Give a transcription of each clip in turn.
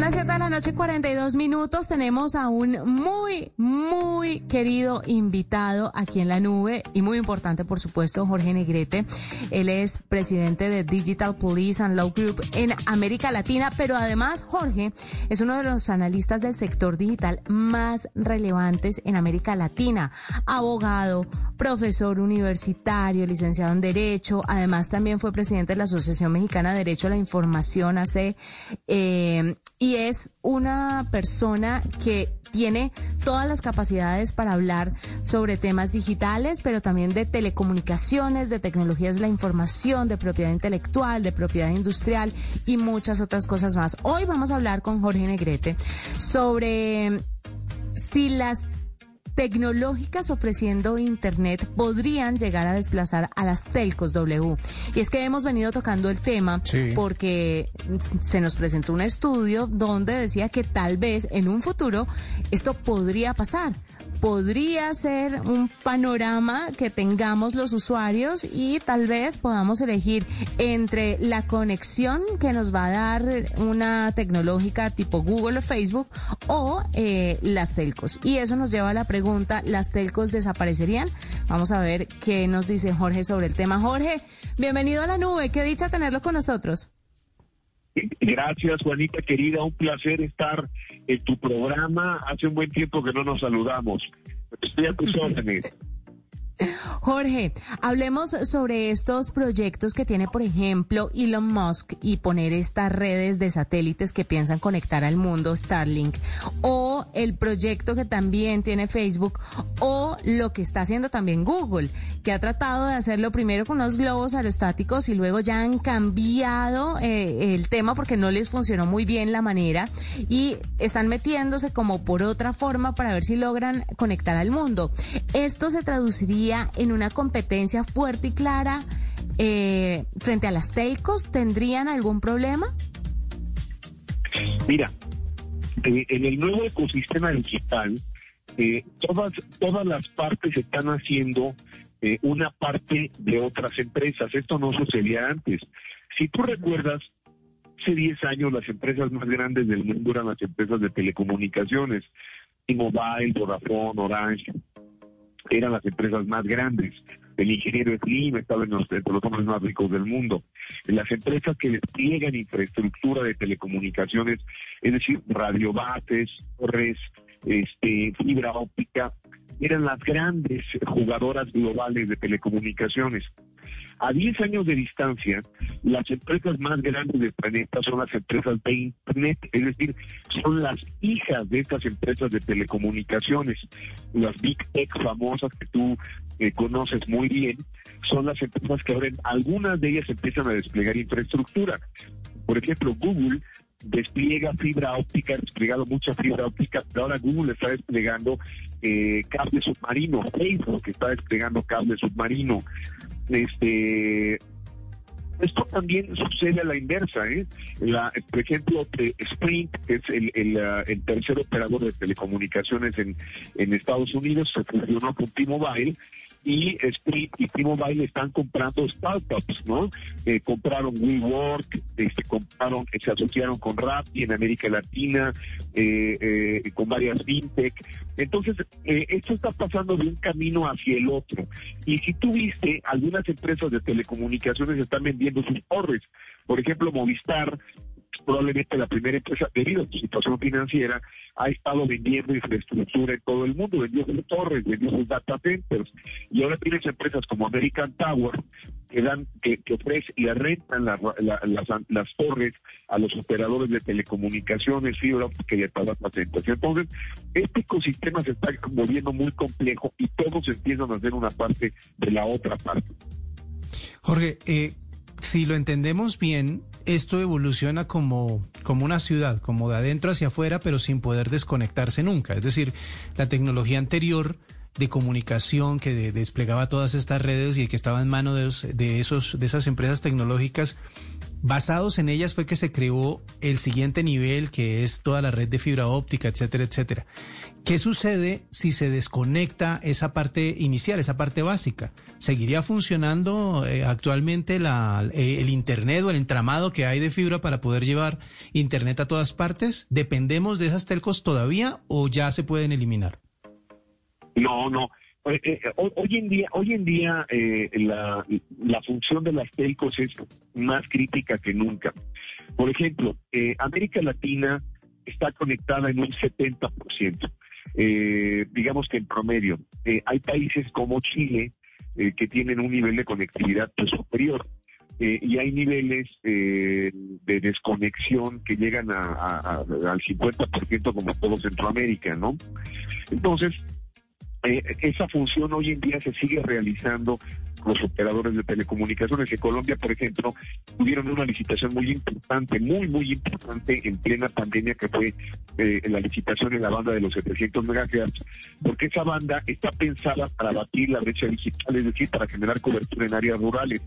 Son las 7 de la noche, 42 minutos. Tenemos a un muy, muy querido invitado aquí en la nube y muy importante, por supuesto, Jorge Negrete. Él es presidente de Digital Police and Law Group en América Latina, pero además Jorge es uno de los analistas del sector digital más relevantes en América Latina. Abogado, profesor universitario, licenciado en Derecho. Además, también fue presidente de la Asociación Mexicana de Derecho a la Información hace eh, y es una persona que tiene todas las capacidades para hablar sobre temas digitales, pero también de telecomunicaciones, de tecnologías de la información, de propiedad intelectual, de propiedad industrial y muchas otras cosas más. Hoy vamos a hablar con Jorge Negrete sobre si las tecnológicas ofreciendo Internet podrían llegar a desplazar a las telcos W. Y es que hemos venido tocando el tema porque se nos presentó un estudio donde decía que tal vez en un futuro esto podría pasar podría ser un panorama que tengamos los usuarios y tal vez podamos elegir entre la conexión que nos va a dar una tecnológica tipo Google o Facebook o eh, las telcos. Y eso nos lleva a la pregunta, ¿las telcos desaparecerían? Vamos a ver qué nos dice Jorge sobre el tema. Jorge, bienvenido a la nube, qué dicha tenerlo con nosotros. Gracias, Juanita querida. Un placer estar en tu programa. Hace un buen tiempo que no nos saludamos. Estoy a tus órdenes. Jorge, hablemos sobre estos proyectos que tiene, por ejemplo, Elon Musk y poner estas redes de satélites que piensan conectar al mundo, Starlink, o el proyecto que también tiene Facebook, o lo que está haciendo también Google, que ha tratado de hacerlo primero con unos globos aerostáticos y luego ya han cambiado eh, el tema porque no les funcionó muy bien la manera y están metiéndose como por otra forma para ver si logran conectar al mundo. Esto se traduciría en una competencia fuerte y clara eh, frente a las telcos? ¿Tendrían algún problema? Mira, eh, en el nuevo ecosistema digital, eh, todas, todas las partes están haciendo una parte de otras empresas. Esto no sucedía antes. Si tú recuerdas, hace 10 años las empresas más grandes del mundo eran las empresas de telecomunicaciones. T-Mobile, Vodafone, Orange, eran las empresas más grandes. El ingeniero Slim estaba en los, entre los hombres más ricos del mundo. Las empresas que despliegan infraestructura de telecomunicaciones, es decir, radiobates, torres, este, fibra óptica, eran las grandes jugadoras globales de telecomunicaciones. A 10 años de distancia, las empresas más grandes del planeta son las empresas de Internet, es decir, son las hijas de estas empresas de telecomunicaciones. Las Big Tech famosas que tú eh, conoces muy bien, son las empresas que ahora algunas de ellas empiezan a desplegar infraestructura. Por ejemplo, Google despliega fibra óptica, ha desplegado mucha fibra óptica, pero ahora Google está desplegando eh, cable submarino, Facebook está desplegando cable submarino. Este, esto también sucede a la inversa, ¿eh? por ejemplo, Sprint, que es el, el, tercer operador de telecomunicaciones en, en Estados Unidos, se fusionó con T-Mobile y Sprint y T-Mobile están comprando startups, ¿no? Eh, compraron WeWork, este, compraron, se asociaron con Rappi en América Latina, eh, eh, con varias fintech. Entonces, esto está pasando de un camino hacia el otro. Y si tú viste, algunas empresas de telecomunicaciones están vendiendo sus torres. Por ejemplo, Movistar probablemente la primera empresa, debido a su situación financiera, ha estado vendiendo infraestructura en todo el mundo, vendió sus torres, vendió sus data centers, y ahora tienes empresas como American Tower que dan, que, ofrecen y rentan las, las, torres a los operadores de telecomunicaciones, fibra óptica y data centers. Entonces, este ecosistema se está volviendo muy complejo y todos empiezan a hacer una parte de la otra parte. Jorge, eh, si lo entendemos bien, esto evoluciona como, como una ciudad, como de adentro hacia afuera, pero sin poder desconectarse nunca. Es decir, la tecnología anterior de comunicación que desplegaba todas estas redes y que estaba en manos de, esos, de esas empresas tecnológicas, basados en ellas fue que se creó el siguiente nivel, que es toda la red de fibra óptica, etcétera, etcétera. ¿Qué sucede si se desconecta esa parte inicial, esa parte básica? ¿Seguiría funcionando eh, actualmente la, eh, el Internet o el entramado que hay de fibra para poder llevar Internet a todas partes? ¿Dependemos de esas telcos todavía o ya se pueden eliminar? No, no. Eh, hoy en día, hoy en día la, la función de las telcos es más crítica que nunca. Por ejemplo, América Latina está conectada en un 70% eh, digamos que en promedio. Eh, hay países como Chile eh, que tienen un nivel de conectividad pues, superior. Eh, y hay niveles de desconexión que llegan a, a, al 50% como todo Centroamérica, ¿no? Entonces, esa función hoy en día se sigue realizando los operadores de telecomunicaciones. En Colombia, por ejemplo, tuvieron una licitación muy importante, muy, muy importante en plena pandemia, que fue eh, la licitación en la banda de los 700 MHz, porque esa banda está pensada para batir la brecha digital, es decir, para generar cobertura en áreas rurales.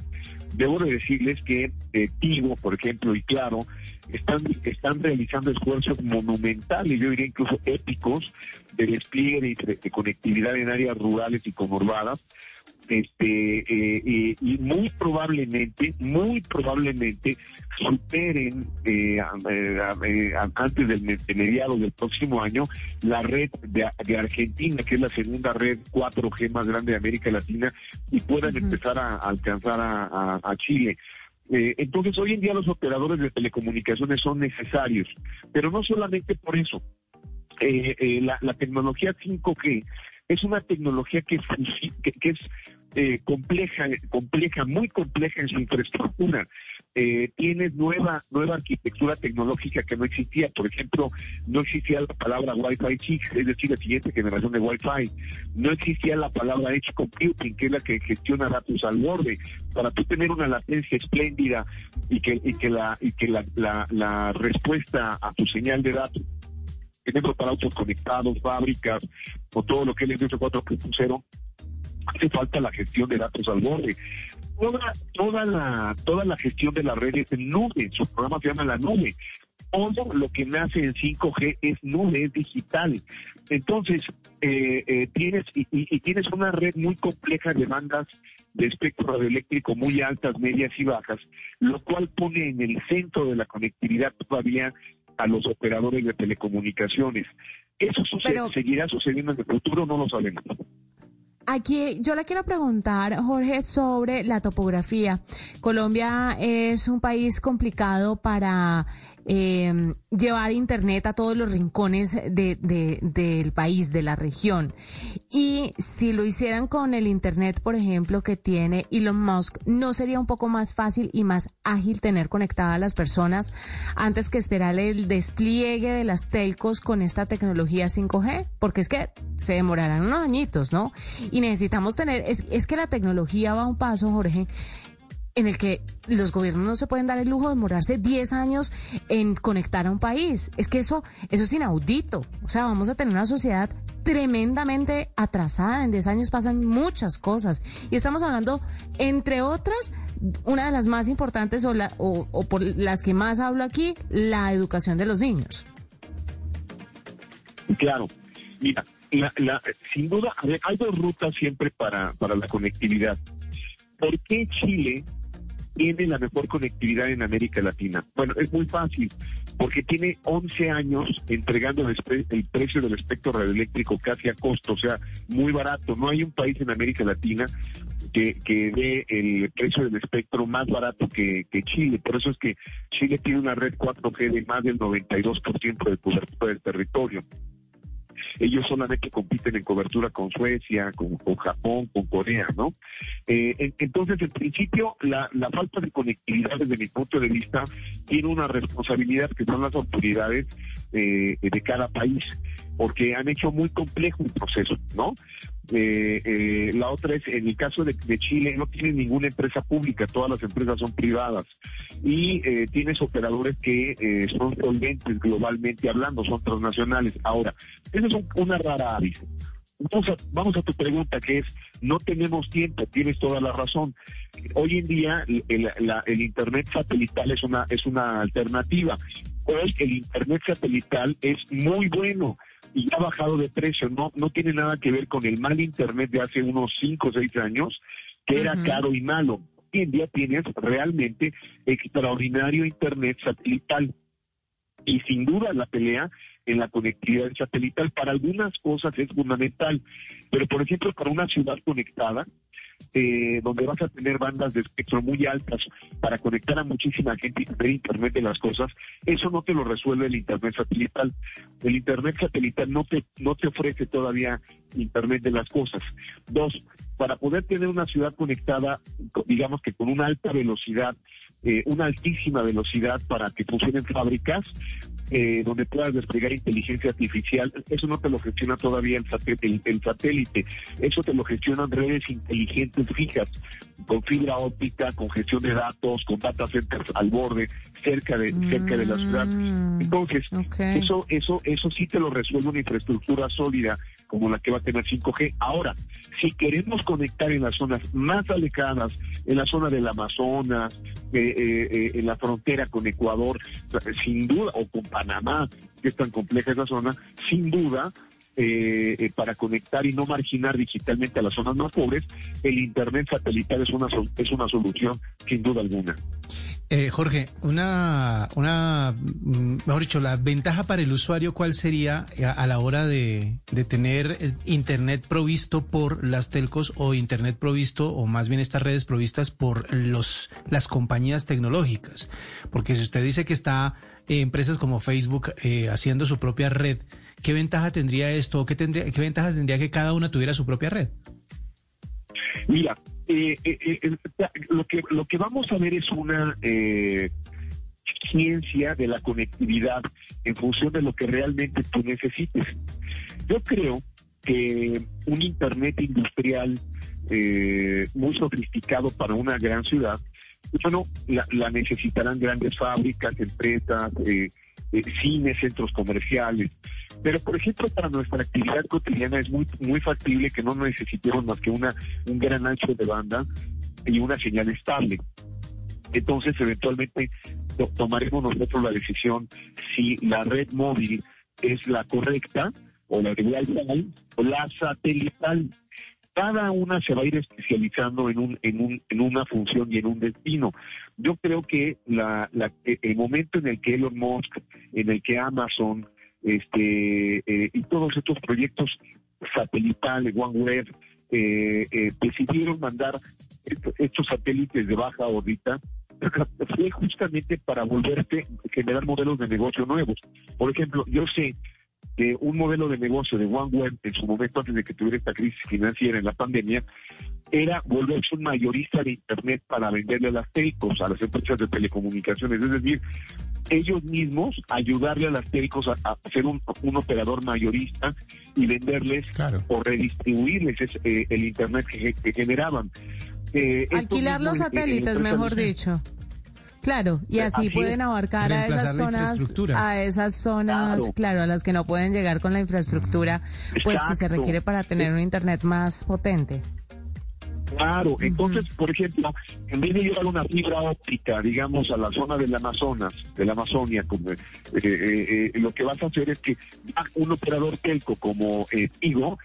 Debo de decirles que eh, Tigo, por ejemplo, y Claro, están, están realizando esfuerzos monumentales, yo diría incluso épicos, de despliegue de, de conectividad en áreas rurales y conurbadas, este eh, y muy probablemente, muy probablemente superen eh, eh, antes del mediado del próximo año la red de, Argentina, que es la segunda red 4G más grande de América Latina, y puedan empezar a, alcanzar a, Chile. entonces, hoy en día los operadores de telecomunicaciones son necesarios, pero no solamente por eso. la, la tecnología 5G es una tecnología que, es eh, compleja, compleja, muy compleja en su infraestructura. Eh, tiene nueva, nueva arquitectura tecnológica que no existía. Por ejemplo, no existía la palabra Wi-Fi 6, es decir, la siguiente generación de Wi-Fi. No existía la palabra Edge Computing, que es la que gestiona datos al borde. Para tú tener una latencia espléndida y que, la respuesta a tu señal de datos ejemplo, para autos conectados, fábricas, o todo lo que es el industria 4.0, hace falta la gestión de datos al borde. Toda, toda, la, toda la gestión de las redes en nube, su programa se llama la nube. Todo lo que nace en 5G es nube, es digital. Entonces, eh, eh, tienes y, y, tienes una red muy compleja de bandas de espectro radioeléctrico muy altas, medias y bajas, lo cual pone en el centro de la conectividad todavía a los operadores de telecomunicaciones. ¿Eso seguirá sucediendo en el futuro? No lo sabemos. Aquí yo le quiero preguntar, Jorge, sobre la topografía. Colombia es un país complicado para eh, llevar Internet a todos los rincones de, del país, de la región. Y si lo hicieran con el Internet, por ejemplo, que tiene Elon Musk, ¿no sería un poco más fácil y más ágil tener conectadas las personas antes que esperar el despliegue de las telcos con esta tecnología 5G? Porque es que se demorarán unos añitos, ¿no? Y necesitamos tener, es, que la tecnología va un paso, Jorge, en el que los gobiernos no se pueden dar el lujo de demorarse 10 años en conectar a un país. Es que eso, eso es inaudito. O sea, vamos a tener una sociedad tremendamente atrasada. En 10 años pasan muchas cosas. Y estamos hablando, entre otras, una de las más importantes o, la, o, por las que más hablo aquí, la educación de los niños. Claro. Mira, sin duda, hay dos rutas siempre para, para la conectividad. ¿Por qué Chile tiene la mejor conectividad en América Latina? Bueno, es muy fácil, porque tiene 11 años entregando el, precio del espectro radioeléctrico casi a costo, o sea, muy barato. No hay un país en América Latina que, que dé el precio del espectro más barato que, que, Chile. Por eso es que Chile tiene una red 4G de más del 92% de cobertura del territorio. Ellos solamente compiten en cobertura con Suecia, con, Japón, con Corea, ¿no? Eh, entonces, en principio, la, falta de conectividad, desde mi punto de vista, tiene una responsabilidad que son las autoridades eh, de cada país, porque han hecho muy complejo el proceso, ¿no? Eh, eh, la otra es, en el caso de, Chile, no tiene ninguna empresa pública, todas las empresas son privadas. Y tienes operadores que son solventes globalmente hablando, son transnacionales. Ahora, eso es una rara avis. Vamos vamos a tu pregunta, que es, no tenemos tiempo, tienes toda la razón. Hoy en día el, el Internet satelital es una, es una alternativa. Hoy el Internet satelital es muy bueno y ha bajado de precio. No, no tiene nada que ver con el mal Internet de hace unos 5 o 6 años, que era caro y malo. Hoy en día tienes realmente extraordinario Internet satelital. Y sin duda la pelea en la conectividad satelital para algunas cosas es fundamental, pero por ejemplo para una ciudad conectada, eh, donde vas a tener bandas de espectro muy altas para conectar a muchísima gente y tener Internet de las cosas, eso no te lo resuelve el Internet satelital. El Internet satelital no te, no te ofrece todavía Internet de las cosas. Dos, para poder tener una ciudad conectada, digamos que con una alta velocidad, eh, una altísima velocidad para que funcionen fábricas, eh, donde puedas desplegar inteligencia artificial, eso no te lo gestiona todavía el satélite, el, satélite, eso te lo gestionan redes inteligentes fijas, con fibra óptica, con gestión de datos, con data centers al borde, cerca de, cerca de la ciudad. Mm, Entonces, eso, eso, eso sí te lo resuelve una infraestructura sólida como la que va a tener 5G. Ahora, si queremos conectar en las zonas más alejadas, en la zona del Amazonas, eh, eh, eh, en la frontera con Ecuador, sin duda, o con Panamá, que es tan compleja esa zona, sin duda, para conectar y no marginar digitalmente a las zonas más pobres, el Internet satelital es una, es una solución, sin duda alguna. Eh, Jorge, una, una, mm, mejor dicho, la ventaja para el usuario, ¿cuál sería eh, a, la hora de, de, tener Internet provisto por las telcos o Internet provisto, o más bien estas redes provistas por los, las compañías tecnológicas? Porque si usted dice que está eh, empresas como Facebook haciendo su propia red, ¿qué ventaja tendría esto? ¿O qué, tendría, ventaja tendría que cada una tuviera su propia red? Mira, eh, eh, eh, lo, que, lo que vamos a ver es una ciencia de la conectividad en función de lo que realmente tú necesites. Yo creo que un Internet industrial muy sofisticado para una gran ciudad, bueno, la, la necesitarán grandes fábricas, empresas, cines, centros comerciales, pero, por ejemplo, para nuestra actividad cotidiana es muy, muy factible que no necesitemos más que una, un gran ancho de banda y una señal estable. Entonces, eventualmente, tomaremos nosotros la decisión si la red móvil es la correcta o la Wi-Fi o la satelital. Cada una se va a ir especializando en, un, en, un, en una función y en un destino. Yo creo que la, la, el momento en el que Elon Musk, en el que Amazon, este, eh, y todos estos proyectos satelitales, OneWeb, eh, eh, decidieron mandar estos satélites de baja órbita fue justamente para volverte generar modelos de negocio nuevos. Por ejemplo, yo sé que un modelo de negocio de OneWeb en su momento antes de que tuviera esta crisis financiera en la pandemia era volverse un mayorista de Internet para venderle a las telcos, a las empresas de telecomunicaciones. Es decir, ellos mismos ayudarle a las telcos a, ser un, operador mayorista y venderles o redistribuirles eh, el Internet que, generaban. Eh, Alquilar los satélites, mejor dicho. Claro, y así, pueden abarcar a esas zonas, a esas zonas, claro. a las que no pueden llegar con la infraestructura, pues que se requiere para tener un internet más potente. Claro, entonces, por ejemplo, en vez de llevar una fibra óptica, digamos, a la zona del Amazonas, de la Amazonia, como, eh, eh, eh, lo que vas a hacer es que un operador telco como eh, Tigo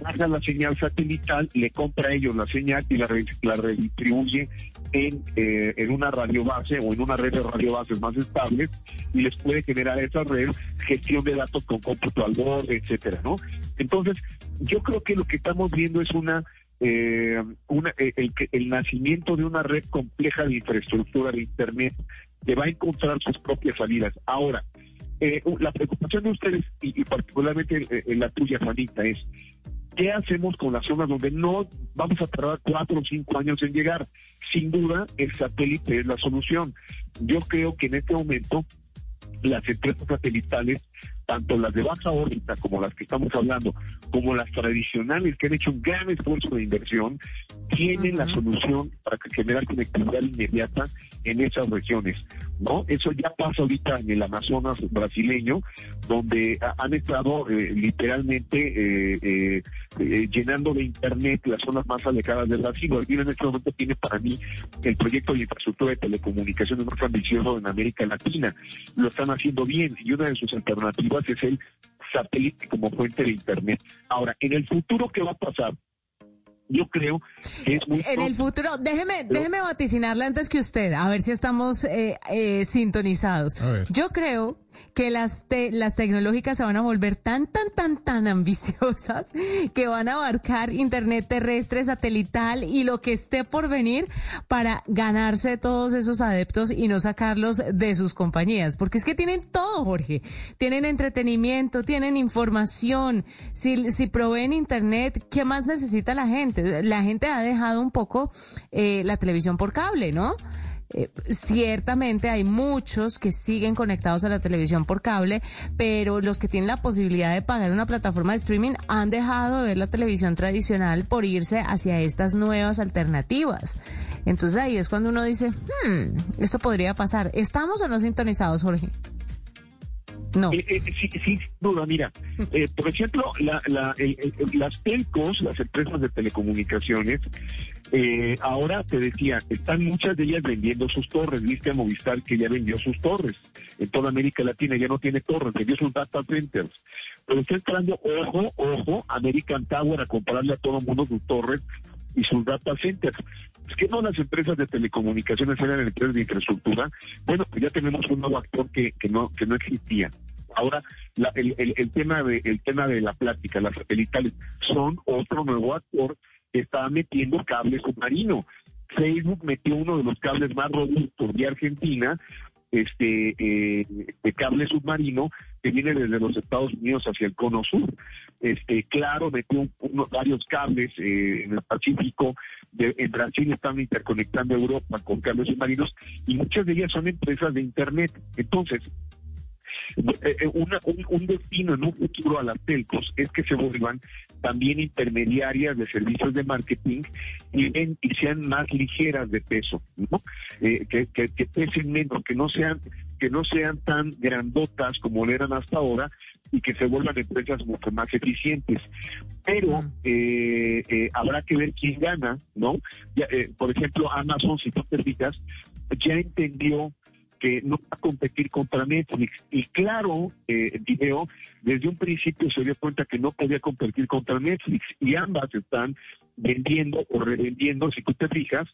baja la señal satelital, le compra a ellos la señal y la, la redistribuye en, en una radio base o en una red de radio bases más estables y les puede generar esa red gestión de datos con cómputo al borde, etcétera, ¿no? Entonces, yo creo que lo que estamos viendo es una eh, una, eh, el, el nacimiento de una red compleja de infraestructura de Internet que va a encontrar sus propias salidas. Ahora, eh, la preocupación de ustedes, y, particularmente eh, la tuya, Juanita, es ¿qué hacemos con las zonas donde no vamos a tardar cuatro o cinco años en llegar? Sin duda, el satélite es la solución. Yo creo que en este momento las empresas satelitales tanto las de baja órbita como las que estamos hablando, como las tradicionales que han hecho un gran esfuerzo de inversión, tienen la solución para generar conectividad inmediata en esas regiones. ¿No? Eso ya pasa ahorita en el Amazonas brasileño, donde han estado eh, literalmente eh, eh, llenando de Internet las zonas más alejadas de Brasil. Brasil en este momento tiene para mí el proyecto de infraestructura de telecomunicaciones más ambicioso en América Latina. Lo están haciendo bien y una de sus alternativas es el satélite como fuente de Internet. Ahora, en el futuro, ¿qué va a pasar? Yo creo que es muy... En el futuro, déjeme, déjeme vaticinarle antes que usted, a ver si estamos eh, eh, sintonizados. Yo creo que las, las tecnológicas se van a volver tan, tan, tan, tan ambiciosas que van a abarcar Internet terrestre, satelital y lo que esté por venir para ganarse todos esos adeptos y no sacarlos de sus compañías. Porque es que tienen todo, Jorge. Tienen entretenimiento, tienen información. Si, si proveen Internet, ¿qué más necesita la gente? La gente ha dejado un poco eh, la televisión por cable, ¿no? Eh, ciertamente hay muchos que siguen conectados a la televisión por cable, pero los que tienen la posibilidad de pagar una plataforma de streaming han dejado de ver la televisión tradicional por irse hacia estas nuevas alternativas. Entonces ahí es cuando uno dice, hmm, esto podría pasar. ¿Estamos o no sintonizados, Jorge? No. Eh, eh, sí, sí, duda, mira, eh, por ejemplo, las telcos, las empresas de telecomunicaciones, ahora te decía, están muchas de ellas vendiendo sus torres. Viste a Movistar que ya vendió sus torres. En toda América Latina ya no tiene torres, vendió sus data centers. Pero está entrando, ojo, ojo, American Tower a comprarle a todo el mundo sus torres y sus data centers. Es que no las empresas de telecomunicaciones eran empresas de infraestructura. Bueno, pues ya tenemos un nuevo actor que, que no que no existía. Ahora, el, tema de, el tema de la plática, las satelitales, son otro nuevo actor que está metiendo cable submarino. Facebook metió uno de los cables más robustos de Argentina, este eh, de cable submarino que viene desde los Estados Unidos hacia el cono sur. Este, claro, metió varios cables eh, en el Pacífico, de, en Brasil están interconectando Europa con cables submarinos y muchas de ellas son empresas de Internet. Entonces, eh, eh, un, destino en un futuro a las telcos es que se vuelvan también intermediarias de servicios de marketing y, y sean más ligeras de peso, ¿no? Eh, que, pesen menos, que no sean que no sean tan grandotas como lo eran hasta ahora y que se vuelvan empresas mucho más eficientes. Pero habrá que ver quién gana, ¿no? por ejemplo, Amazon, si tú te fijas, ya entendió que no va a competir contra Netflix. Y claro, eh, Video desde un principio se dio cuenta que no podía competir contra Netflix y ambas están vendiendo o revendiendo, si tú te fijas,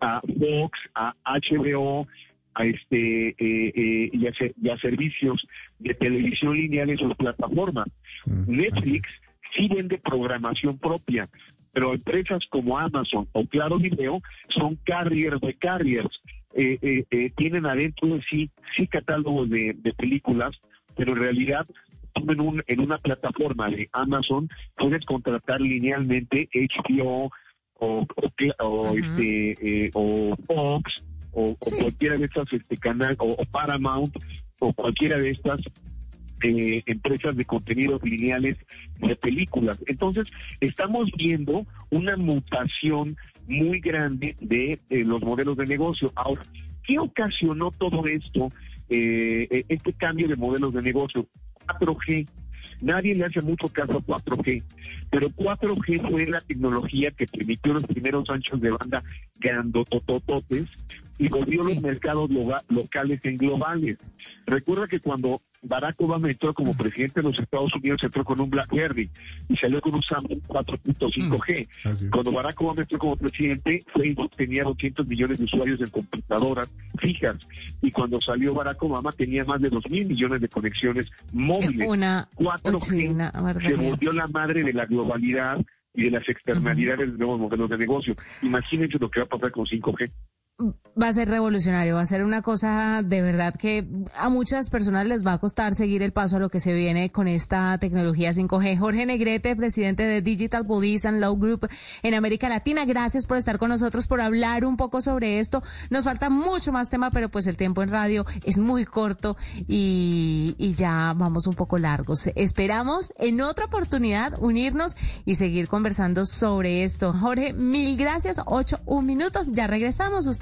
a Fox, a HBO, a este eh, eh, y, a, servicios de televisión lineal en sus plataformas. Mm, Netflix sí vende programación propia, pero empresas como Amazon o Claro Video son carriers de carriers eh, eh, eh, tienen adentro sí, sí catálogos de, películas, pero en realidad en, un, en una plataforma de Amazon puedes contratar linealmente HBO o, o, este, o Fox o, cualquiera de estas este canal o, Paramount o cualquiera de estas empresas de contenidos lineales de películas. Entonces, estamos viendo una mutación muy grande de los modelos de negocio. Ahora, ¿qué ocasionó todo esto, eh, eh este cambio de modelos de negocio? 4G. Nadie le hace mucho caso a 4G, pero 4G fue la tecnología que permitió los primeros anchos de banda grandototototes y volvió los mercados locales en globales. Recuerda que cuando Barack Obama entró como presidente de los Estados Unidos, entró con un BlackBerry y salió con un Samsung 4.5G. Mm, Cuando Barack Obama entró como presidente, Facebook tenía 200 millones de usuarios en computadoras fijas. Y cuando salió Barack Obama tenía más de 2 mil millones de conexiones móviles. Una, 4G se volvió la madre de la globalidad y de las externalidades de nuevos modelos de negocio. Imagínense lo que va a pasar con 5G va a ser revolucionario, va a ser una cosa de verdad que a muchas personas les va a costar seguir el paso a lo que se viene con esta tecnología 5G. Jorge Negrete, presidente de Digital Police and Law Group en América Latina, gracias por estar con nosotros, por hablar un poco sobre esto. Nos falta mucho más tema, pero pues el tiempo en radio es muy corto y y ya vamos un poco largos. Esperamos en otra oportunidad unirnos y seguir conversando sobre esto. Jorge, mil gracias. Ocho, un minuto. Ya regresamos.